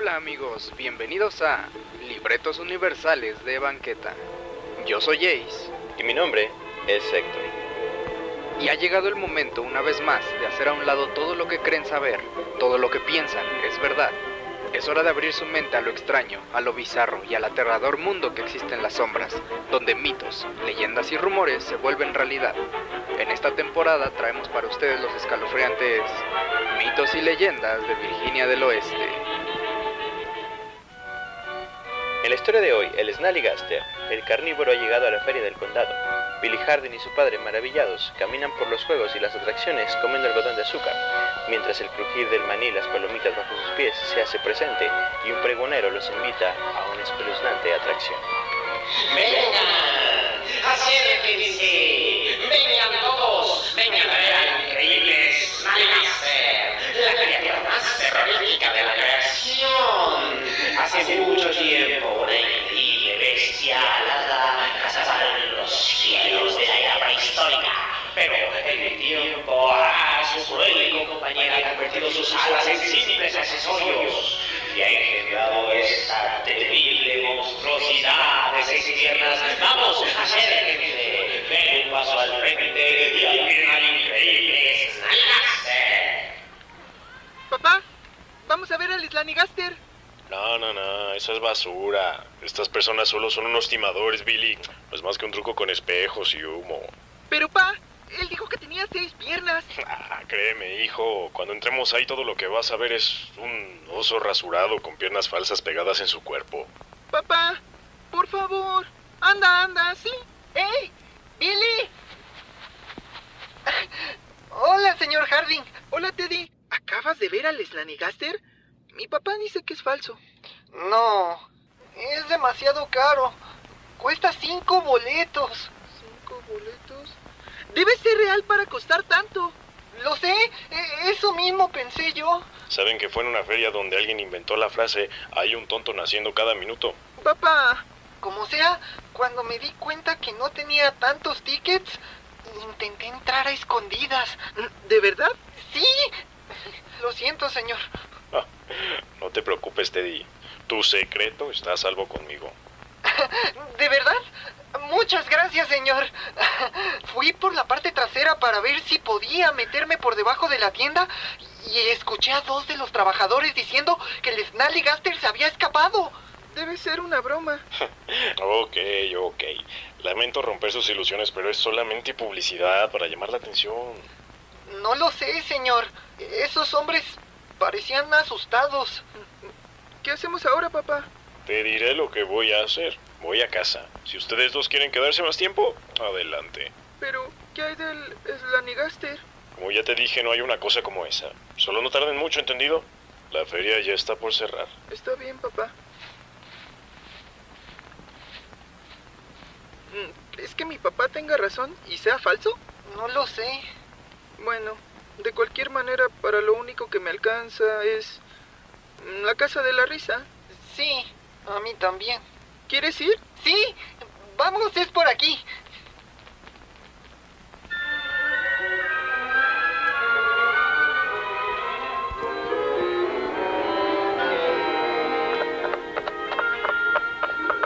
Hola amigos, bienvenidos a Libretos Universales de Banqueta. Yo soy Jace. Y mi nombre es Héctor. Y ha llegado el momento una vez más de hacer a un lado todo lo que creen saber, todo lo que piensan es verdad. Es hora de abrir su mente a lo extraño, a lo bizarro y al aterrador mundo que existe en las sombras, donde mitos, leyendas y rumores se vuelven realidad. En esta temporada traemos para ustedes los escalofriantes mitos y leyendas de Virginia del Oeste. En la historia de hoy, el Snallygaster, el carnívoro ha llegado a la feria del condado. Billy Hardin y su padre, maravillados, caminan por los juegos y las atracciones comiendo algodón de azúcar, mientras el crujir del maní y las palomitas bajo sus pies se hace presente y un pregonero los invita a una espeluznante atracción. ¡Vengan! ¡Acérquense! ¡Vengan todos! ¡Vengan a ver increíble! La más terrorífica sus alas en simples accesorios y ha engendrado esta terrible monstruosidad de seis piernas. ¡Vamos, acérquense! ¡Ven un paso al frente y admiren al increíble Snallygaster! Papá, vamos a ver al Slanigaster. No, no, no, eso es basura. Estas personas solo son unos timadores, Billy. No es más que un truco con espejos y humo. Pero pa, él dijo seis piernas. Ah, créeme, hijo, cuando entremos ahí todo lo que vas a ver es un oso rasurado con piernas falsas pegadas en su cuerpo. Papá, por favor, anda, anda, sí. ¡Ey! ¡Billy! Hola, señor Harding. Hola, Teddy. ¿Acabas de ver al Slanigaster? Mi papá dice que es falso. No, es demasiado caro. Cuesta cinco boletos. ¿Cinco boletos? Debe ser real para costar tanto. Lo sé, e- eso mismo pensé yo. ¿Saben que fue en una feria donde alguien inventó la frase hay un tonto naciendo cada minuto? Papá. Como sea, cuando me di cuenta que no tenía tantos tickets, intenté entrar a escondidas. ¿De verdad? Sí. Lo siento, señor. Ah, no te preocupes, Teddy. Tu secreto está a salvo conmigo. ¿De verdad? Muchas gracias, señor. Fui por la parte trasera para ver si podía meterme por debajo de la tienda y escuché a dos de los trabajadores diciendo que el Snallygaster se había escapado. Debe ser una broma. Ok, ok. Lamento romper sus ilusiones, pero es solamente publicidad para llamar la atención. No lo sé, señor. Esos hombres parecían asustados. ¿Qué hacemos ahora, papá? Te diré lo que voy a hacer. Voy a casa. Si ustedes dos quieren quedarse más tiempo, adelante. Pero, ¿qué hay del Slanigaster? Como ya te dije, no hay una cosa como esa. Solo no tarden mucho, ¿entendido? La feria ya está por cerrar. Está bien, papá. Mm, ¿Crees que mi papá tenga razón y sea falso? No lo sé. Bueno, de cualquier manera, para lo único que me alcanza es la casa de la risa. Sí, a mí también. ¿Quieres ir? Sí, vamos, es por aquí.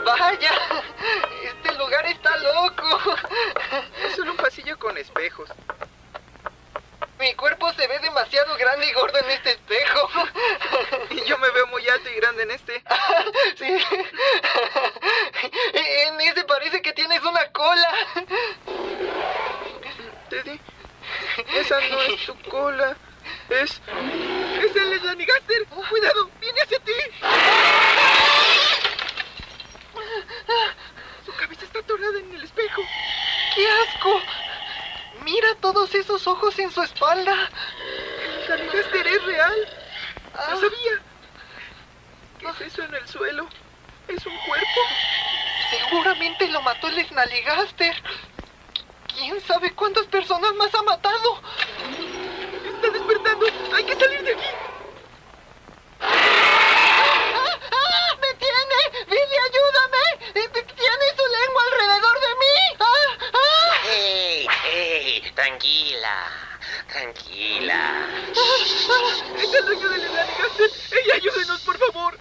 Vaya, este lugar está loco. Es solo un pasillo con espejos. Mi cuerpo se ve demasiado grande y gordo en este espejo. Y yo me veo muy alto y grande en este. Sí. En ese parece que tienes una cola. Teddy, tu cola. Es. Es el Slanigaster. Cuidado, viene hacia ti. Su cabeza está atorada en el espejo. ¡Qué asco! Mira todos esos ojos en su espalda. El Slanigaster es real. Lo sabía. ¿Qué es eso en el suelo? ¿Es un cuerpo? Seguramente lo mató el Snallygaster. ¿Quién sabe cuántas personas más ha matado? está despertando. Hay que salir de aquí. Me tiene! ¡Billy, ayúdame! ¡Tiene su lengua alrededor de mí! ¡Ah, ah! ¡Hey, hey! Tranquila. Tranquila. Ah, ¡Es el dueño de Lanigan! ¡Ey, ayúdenos, por favor!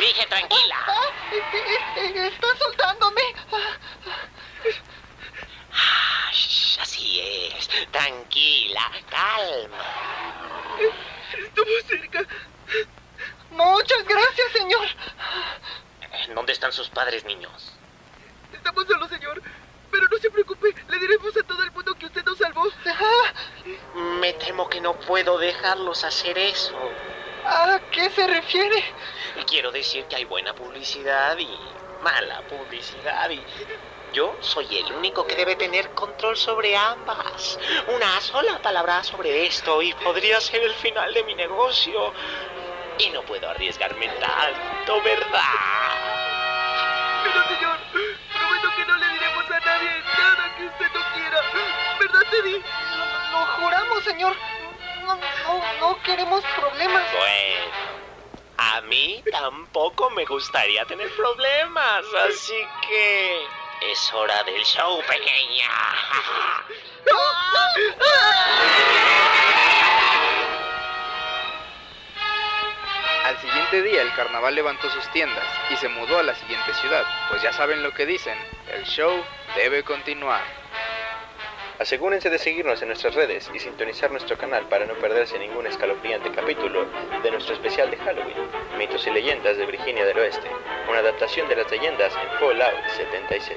Dije tranquila. Ah, ah, eh, eh, eh, ¡Está soltándome! Alma. Estuvo cerca. Muchas gracias, señor. ¿Dónde están sus padres, niños? Estamos solos, señor. Pero no se preocupe, le diremos a todo el mundo que usted nos salvó. Me temo que no puedo dejarlos hacer eso. ¿A qué se refiere? Quiero decir que hay buena publicidad y mala publicidad y yo soy el único que debe tener control sobre ambas. Una sola palabra sobre esto y podría ser el final de mi negocio. Y no puedo arriesgarme tanto, ¿verdad? Pero, señor, prometo que no le diremos a nadie nada que usted no quiera. ¿Verdad, Teddy? Lo, juramos, señor. No, no, no queremos problemas. Bueno, a mí tampoco me gustaría tener problemas, así que es hora del show, pequeña. Al siguiente día el carnaval levantó sus tiendas y se mudó a la siguiente ciudad, pues ya saben lo que dicen, el show debe continuar. Asegúrense de seguirnos en nuestras redes y sintonizar nuestro canal para no perderse ningún escalofriante capítulo de nuestro especial de Halloween, Mitos y Leyendas de Virginia del Oeste, una adaptación de las leyendas en Fallout 76.